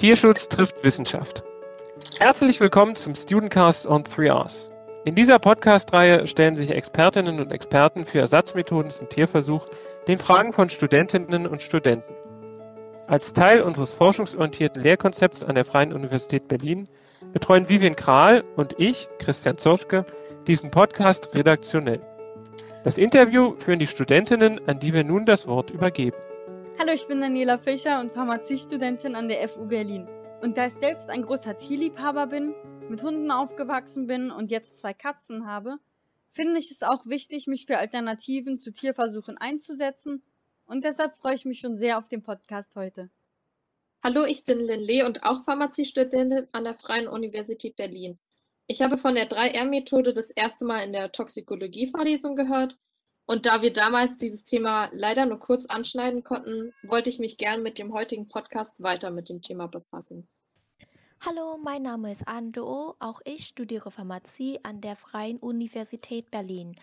Tierschutz trifft Wissenschaft. Herzlich willkommen zum Studentcast on 3Rs. In dieser Podcast-Reihe stellen sich Expertinnen und Experten für Ersatzmethoden zum Tierversuch den Fragen von Studentinnen und Studenten. Als Teil unseres forschungsorientierten Lehrkonzepts an der Freien Universität Berlin betreuen Vivian Kral und ich, Christian Zoschke, diesen Podcast redaktionell. Das Interview führen die Studentinnen, an die wir nun das Wort übergeben. Hallo, ich bin Daniela Fischer und Pharmaziestudentin an der FU Berlin. Und da ich selbst ein großer Tierliebhaber bin, mit Hunden aufgewachsen bin und jetzt zwei Katzen habe, finde ich es auch wichtig, mich für Alternativen zu Tierversuchen einzusetzen. Und deshalb freue ich mich schon sehr auf den Podcast heute. Hallo, ich bin Lin Lee und auch Pharmaziestudentin an der Freien Universität Berlin. Ich habe von der 3R-Methode das erste Mal in der Toxikologie-Vorlesung gehört und da wir damals dieses Thema leider nur kurz anschneiden konnten, wollte ich mich gern mit dem heutigen Podcast weiter mit dem Thema befassen. Hallo, mein Name ist Ando. Auch ich studiere Pharmazie an der Freien Universität Berlin.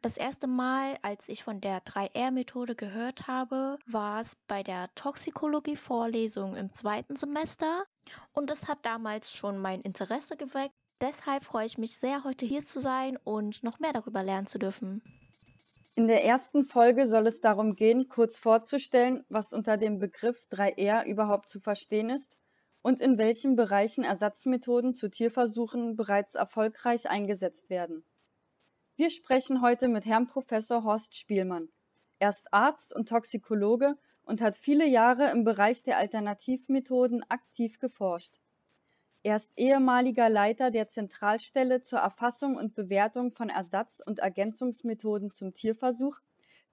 Das erste Mal, als ich von der 3R-Methode gehört habe, war es bei der Toxikologie-Vorlesung im zweiten Semester und das hat damals schon mein Interesse geweckt. Deshalb freue ich mich sehr, heute hier zu sein und noch mehr darüber lernen zu dürfen. In der ersten Folge soll es darum gehen, kurz vorzustellen, was unter dem Begriff 3R überhaupt zu verstehen ist und in welchen Bereichen Ersatzmethoden zu Tierversuchen bereits erfolgreich eingesetzt werden. Wir sprechen heute mit Herrn Professor Horst Spielmann. Er ist Arzt und Toxikologe und hat viele Jahre im Bereich der Alternativmethoden aktiv geforscht. Er ist ehemaliger Leiter der Zentralstelle zur Erfassung und Bewertung von Ersatz- und Ergänzungsmethoden zum Tierversuch,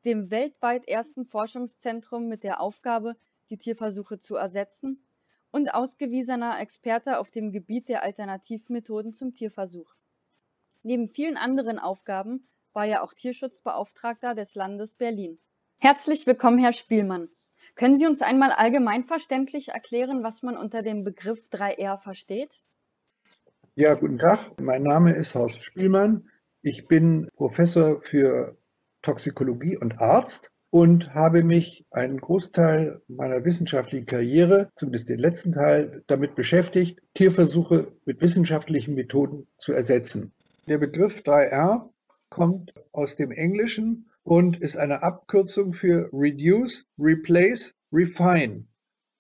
dem weltweit ersten Forschungszentrum mit der Aufgabe, die Tierversuche zu ersetzen, und ausgewiesener Experte auf dem Gebiet der Alternativmethoden zum Tierversuch. Neben vielen anderen Aufgaben war er auch Tierschutzbeauftragter des Landes Berlin. Herzlich willkommen, Herr Spielmann. Können Sie uns einmal allgemeinverständlich erklären, was man unter dem Begriff 3R versteht? Ja, guten Tag. Mein Name ist Horst Spielmann. Ich bin Professor für Toxikologie und Arzt und habe mich einen Großteil meiner wissenschaftlichen Karriere, zumindest den letzten Teil, damit beschäftigt, Tierversuche mit wissenschaftlichen Methoden zu ersetzen. Der Begriff 3R kommt aus dem Englischen und ist eine Abkürzung für Reduce, Replace, Refine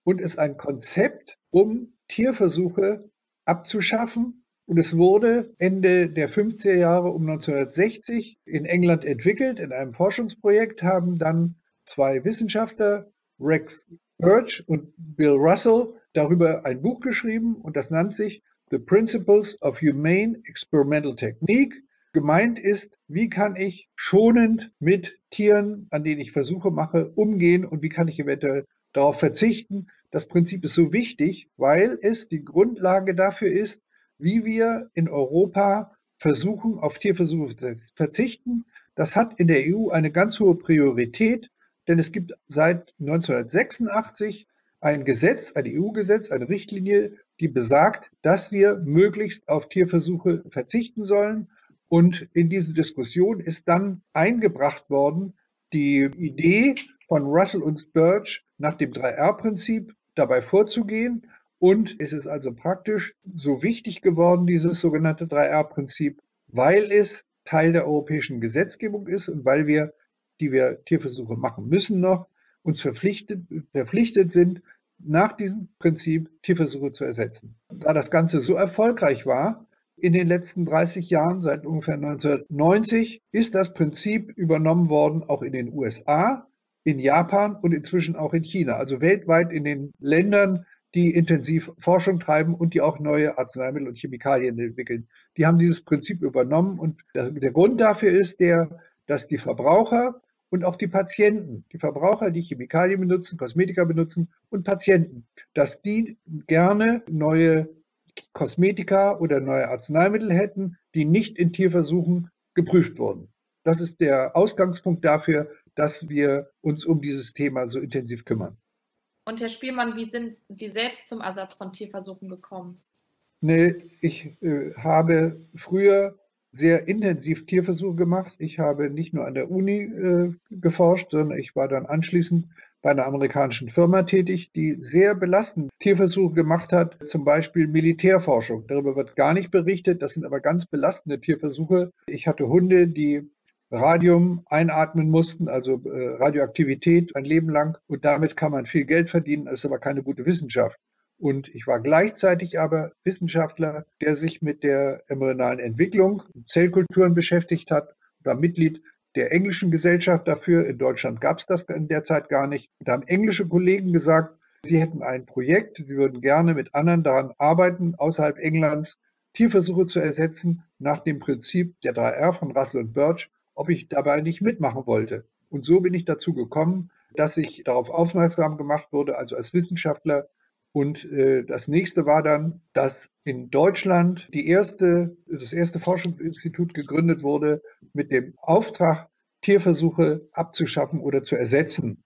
und ist ein Konzept, um Tierversuche abzuschaffen. Und es wurde Ende der 50er Jahre um 1960 in England entwickelt. In einem Forschungsprojekt haben dann zwei Wissenschaftler, Rex Birch und Bill Russell, darüber ein Buch geschrieben und das nannt sich The Principles of Humane Experimental Technique Gemeint ist, wie kann ich schonend mit Tieren, an denen ich Versuche mache, umgehen und wie kann ich eventuell darauf verzichten. Das Prinzip ist so wichtig, weil es die Grundlage dafür ist, wie wir in Europa versuchen, auf Tierversuche zu verzichten. Das hat in der EU eine ganz hohe Priorität, denn es gibt seit 1986 ein Gesetz, ein EU-Gesetz, eine Richtlinie, die besagt, dass wir möglichst auf Tierversuche verzichten sollen. Und in diese Diskussion ist dann eingebracht worden die Idee von Russell und Sturge nach dem 3R-Prinzip dabei vorzugehen. Und es ist also praktisch so wichtig geworden, dieses sogenannte 3R-Prinzip, weil es Teil der europäischen Gesetzgebung ist und weil wir, die wir Tierversuche machen müssen noch, uns verpflichtet, verpflichtet sind, nach diesem Prinzip Tierversuche zu ersetzen. Da das Ganze so erfolgreich war, in den letzten 30 Jahren, seit ungefähr 1990, ist das Prinzip übernommen worden, auch in den USA, in Japan und inzwischen auch in China. Also weltweit in den Ländern, die intensiv Forschung treiben und die auch neue Arzneimittel und Chemikalien entwickeln. Die haben dieses Prinzip übernommen und der, Grund dafür ist der, dass die Verbraucher und auch die Patienten, die Verbraucher, die Chemikalien benutzen, Kosmetika benutzen und Patienten, dass die gerne neue Kosmetika oder neue Arzneimittel hätten, die nicht in Tierversuchen geprüft wurden. Das ist der Ausgangspunkt dafür, dass wir uns um dieses Thema so intensiv kümmern. Und Herr Spielmann, wie sind Sie selbst zum Ersatz von Tierversuchen gekommen? Nee, ich äh, habe früher sehr intensiv Tierversuche gemacht. Ich habe nicht nur an der Uni äh, geforscht, sondern ich war dann anschließend bei einer amerikanischen Firma tätig, die sehr belastende Tierversuche gemacht hat, zum Beispiel Militärforschung. Darüber wird gar nicht berichtet, das sind aber ganz belastende Tierversuche. Ich hatte Hunde, die Radium einatmen mussten, also äh, Radioaktivität ein Leben lang und damit kann man viel Geld verdienen, ist aber keine gute Wissenschaft. Und ich war gleichzeitig aber Wissenschaftler, der sich mit der embryonalen Entwicklung, Zellkulturen beschäftigt hat, war Mitglied der englischen Gesellschaft dafür. In Deutschland gab es das in der Zeit gar nicht. Da haben englische Kollegen gesagt, sie hätten ein Projekt, sie würden gerne mit anderen daran arbeiten, außerhalb Englands Tierversuche zu ersetzen, nach dem Prinzip der 3R von Russell und Birch, ob ich dabei nicht mitmachen wollte. Und so bin ich dazu gekommen, dass ich darauf aufmerksam gemacht wurde, also als Wissenschaftler. Und äh, das nächste war dann, dass in Deutschland die erste, das erste Forschungsinstitut gegründet wurde mit dem Auftrag, Tierversuche abzuschaffen oder zu ersetzen.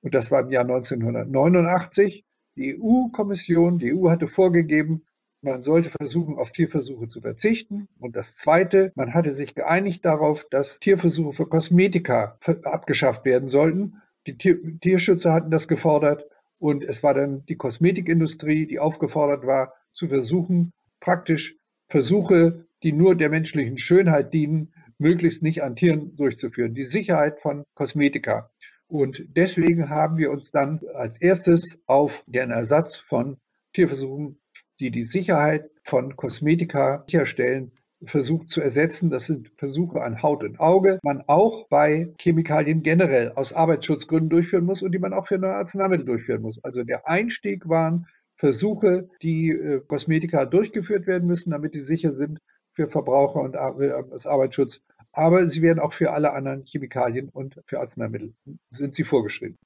Und das war im Jahr 1989. Die EU-Kommission, die EU hatte vorgegeben, man sollte versuchen, auf Tierversuche zu verzichten. Und das Zweite, man hatte sich geeinigt darauf, dass Tierversuche für Kosmetika abgeschafft werden sollten. Die Tier Tierschützer hatten das gefordert und es war dann die Kosmetikindustrie, die aufgefordert war, zu versuchen, praktisch Versuche, die nur der menschlichen Schönheit dienen, möglichst nicht an Tieren durchzuführen. Die Sicherheit von Kosmetika. Und deswegen haben wir uns dann als erstes auf den Ersatz von Tierversuchen, die die Sicherheit von Kosmetika sicherstellen, versucht zu ersetzen. Das sind Versuche an Haut und Auge, man auch bei Chemikalien generell aus Arbeitsschutzgründen durchführen muss und die man auch für neue Arzneimittel durchführen muss. Also der Einstieg waren Versuche, die äh, Kosmetika durchgeführt werden müssen, damit die sicher sind für Verbraucher und als Arbeitsschutz. Aber sie werden auch für alle anderen Chemikalien und für Arzneimittel sind sie vorgeschrieben.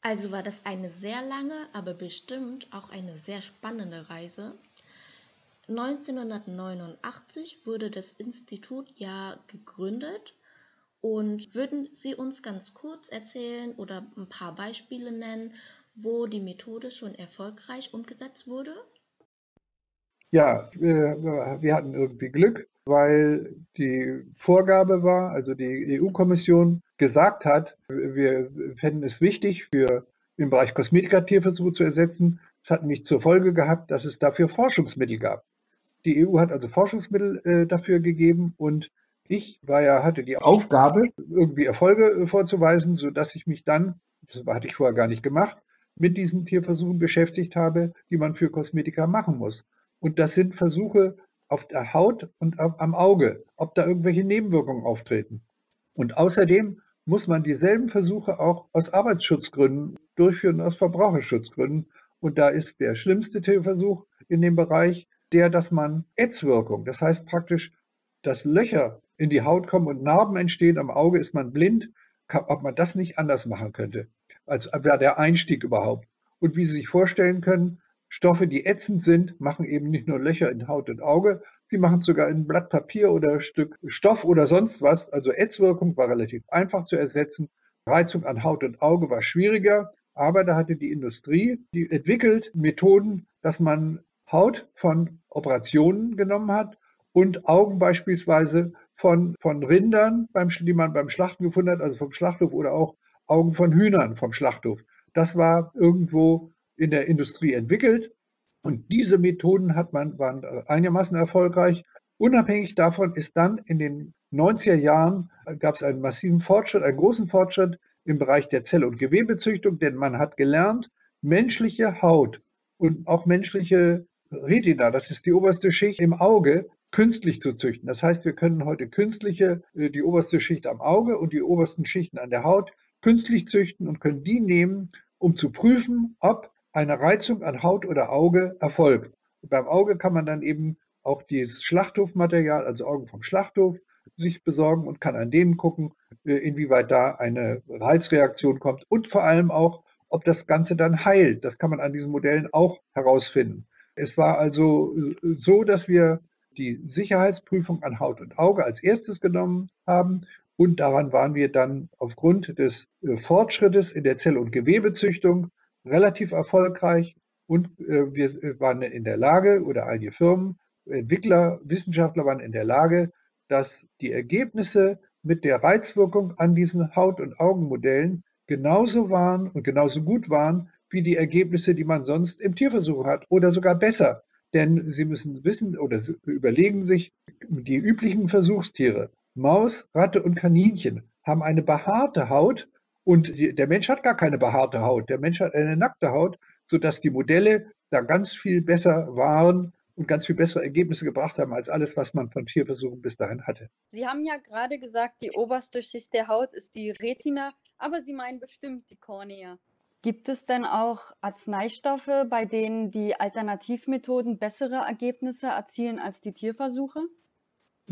Also war das eine sehr lange, aber bestimmt auch eine sehr spannende Reise. 1989 wurde das Institut ja gegründet und würden Sie uns ganz kurz erzählen oder ein paar Beispiele nennen, wo die Methode schon erfolgreich umgesetzt wurde? Ja, wir, wir hatten irgendwie Glück, weil die Vorgabe war, also die EU-Kommission gesagt hat, wir fänden es wichtig, für im Bereich Kosmetika-Tierversuche zu ersetzen. Es hat nämlich zur Folge gehabt, dass es dafür Forschungsmittel gab. Die EU hat also Forschungsmittel äh, dafür gegeben und ich war ja, hatte die Aufgabe, irgendwie Erfolge äh, vorzuweisen, sodass ich mich dann, das hatte ich vorher gar nicht gemacht, mit diesen Tierversuchen beschäftigt habe, die man für Kosmetika machen muss. Und das sind Versuche auf der Haut und am Auge, ob da irgendwelche Nebenwirkungen auftreten. Und außerdem muss man dieselben Versuche auch aus Arbeitsschutzgründen durchführen, aus Verbraucherschutzgründen. Und da ist der schlimmste Tierversuch in dem Bereich der, dass man Ätzwirkung, das heißt praktisch, dass Löcher in die Haut kommen und Narben entstehen, am Auge ist man blind, ob man das nicht anders machen könnte, als wäre der Einstieg überhaupt. Und wie Sie sich vorstellen können, Stoffe, die ätzend sind, machen eben nicht nur Löcher in Haut und Auge, sie machen sogar in Blatt Papier oder ein Stück Stoff oder sonst was. Also Ätzwirkung war relativ einfach zu ersetzen. Reizung an Haut und Auge war schwieriger, aber da hatte die Industrie die entwickelt Methoden, dass man Haut von Operationen genommen hat und Augen beispielsweise von, von Rindern, beim, die man beim Schlachten gefunden hat, also vom Schlachthof oder auch Augen von Hühnern vom Schlachthof. Das war irgendwo in der Industrie entwickelt und diese Methoden hat man, waren einigermaßen erfolgreich. Unabhängig davon ist dann in den 90er Jahren gab es einen massiven Fortschritt, einen großen Fortschritt im Bereich der Zell- und Gewebezüchtung, denn man hat gelernt, menschliche Haut und auch menschliche Retina, das ist die oberste Schicht im Auge, künstlich zu züchten. Das heißt, wir können heute künstliche, äh, die oberste Schicht am Auge und die obersten Schichten an der Haut künstlich züchten und können die nehmen, um zu prüfen, ob eine Reizung an Haut oder Auge erfolgt. Beim Auge kann man dann eben auch dieses Schlachthofmaterial, also Augen vom Schlachthof, sich besorgen und kann an denen gucken, äh, inwieweit da eine Reizreaktion kommt und vor allem auch, ob das Ganze dann heilt. Das kann man an diesen Modellen auch herausfinden. Es war also äh, so, dass wir die Sicherheitsprüfung an Haut und Auge als erstes genommen haben und daran waren wir dann aufgrund des äh, Fortschrittes in der Zell- und Gewebezüchtung relativ erfolgreich und äh, wir waren in der Lage oder einige Firmen, Entwickler, Wissenschaftler waren in der Lage, dass die Ergebnisse mit der Reizwirkung an diesen Haut- und Augenmodellen genauso waren und genauso gut waren wie die Ergebnisse, die man sonst im Tierversuch hat oder sogar besser. Denn Sie müssen wissen oder überlegen sich, die üblichen Versuchstiere, Maus, Ratte und Kaninchen, haben eine behaarte Haut und der Mensch hat gar keine behaarte Haut. Der Mensch hat eine nackte Haut, sodass die Modelle da ganz viel besser waren und ganz viel bessere Ergebnisse gebracht haben als alles, was man von Tierversuchen bis dahin hatte. Sie haben ja gerade gesagt, die oberste Schicht der Haut ist die Retina, aber Sie meinen bestimmt die Kornea. Gibt es denn auch Arzneistoffe, bei denen die Alternativmethoden bessere Ergebnisse erzielen als die Tierversuche?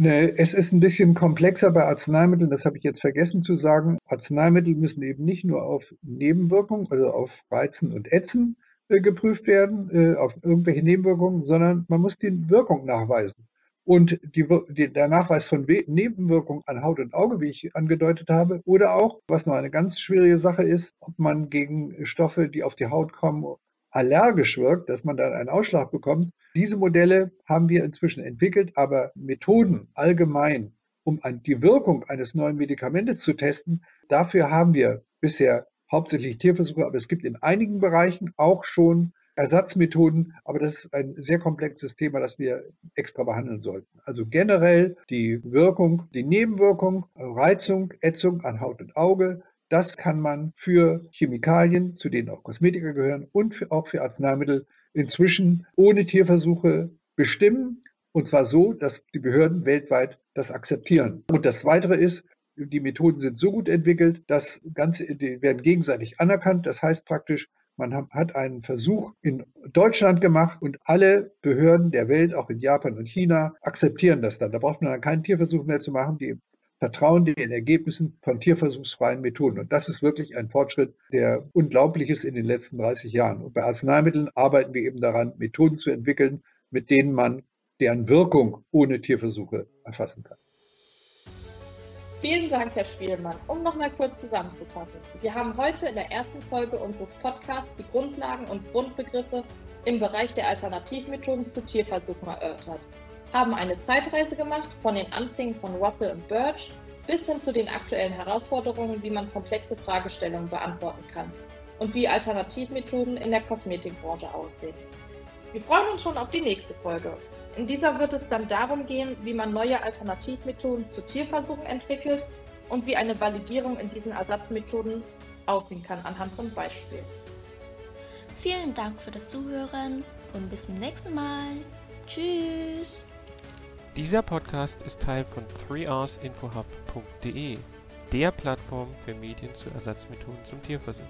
Nee, es ist ein bisschen komplexer bei Arzneimitteln, das habe ich jetzt vergessen zu sagen. Arzneimittel müssen eben nicht nur auf Nebenwirkungen, also auf Reizen und Ätzen äh, geprüft werden, äh, auf irgendwelche Nebenwirkungen, sondern man muss die Wirkung nachweisen. Und die, der Nachweis von Nebenwirkungen an Haut und Auge, wie ich angedeutet habe, oder auch, was noch eine ganz schwierige Sache ist, ob man gegen Stoffe, die auf die Haut kommen, allergisch wirkt, dass man dann einen Ausschlag bekommt. Diese Modelle haben wir inzwischen entwickelt, aber Methoden allgemein, um die Wirkung eines neuen Medikamentes zu testen, dafür haben wir bisher hauptsächlich Tierversuche, aber es gibt in einigen Bereichen auch schon Ersatzmethoden, aber das ist ein sehr komplexes Thema, das wir extra behandeln sollten. Also generell die Wirkung, die Nebenwirkung, Reizung, Ätzung an Haut und Auge, das kann man für Chemikalien, zu denen auch Kosmetika gehören, und für, auch für Arzneimittel inzwischen ohne Tierversuche bestimmen. Und zwar so, dass die Behörden weltweit das akzeptieren. Und das Weitere ist, die Methoden sind so gut entwickelt, dass Ganze, die werden gegenseitig anerkannt. Das heißt praktisch, man hat einen Versuch in Deutschland gemacht und alle Behörden der Welt, auch in Japan und China, akzeptieren das dann. Da braucht man dann keinen Tierversuch mehr zu machen. Die vertrauen den Ergebnissen von tierversuchsfreien Methoden. Und das ist wirklich ein Fortschritt, der unglaublich ist in den letzten 30 Jahren. Und bei Arzneimitteln arbeiten wir eben daran, Methoden zu entwickeln, mit denen man deren Wirkung ohne Tierversuche erfassen kann. Vielen Dank, Herr Spielmann. Um nochmal kurz zusammenzufassen. Wir haben heute in der ersten Folge unseres Podcasts die Grundlagen und Grundbegriffe im Bereich der Alternativmethoden zu Tierversuchen erörtert haben eine Zeitreise gemacht von den Anfängen von Russell und Birch bis hin zu den aktuellen Herausforderungen, wie man komplexe Fragestellungen beantworten kann und wie Alternativmethoden in der Kosmetikbranche aussehen. Wir freuen uns schon auf die nächste Folge. In dieser wird es dann darum gehen, wie man neue Alternativmethoden zu Tierversuchen entwickelt und wie eine Validierung in diesen Ersatzmethoden aussehen kann anhand von Beispielen. Vielen Dank für das Zuhören und bis zum nächsten Mal. Tschüss. Dieser Podcast ist Teil von 3rsinfohub.de, der Plattform für Medien zu Ersatzmethoden zum Tierversuch.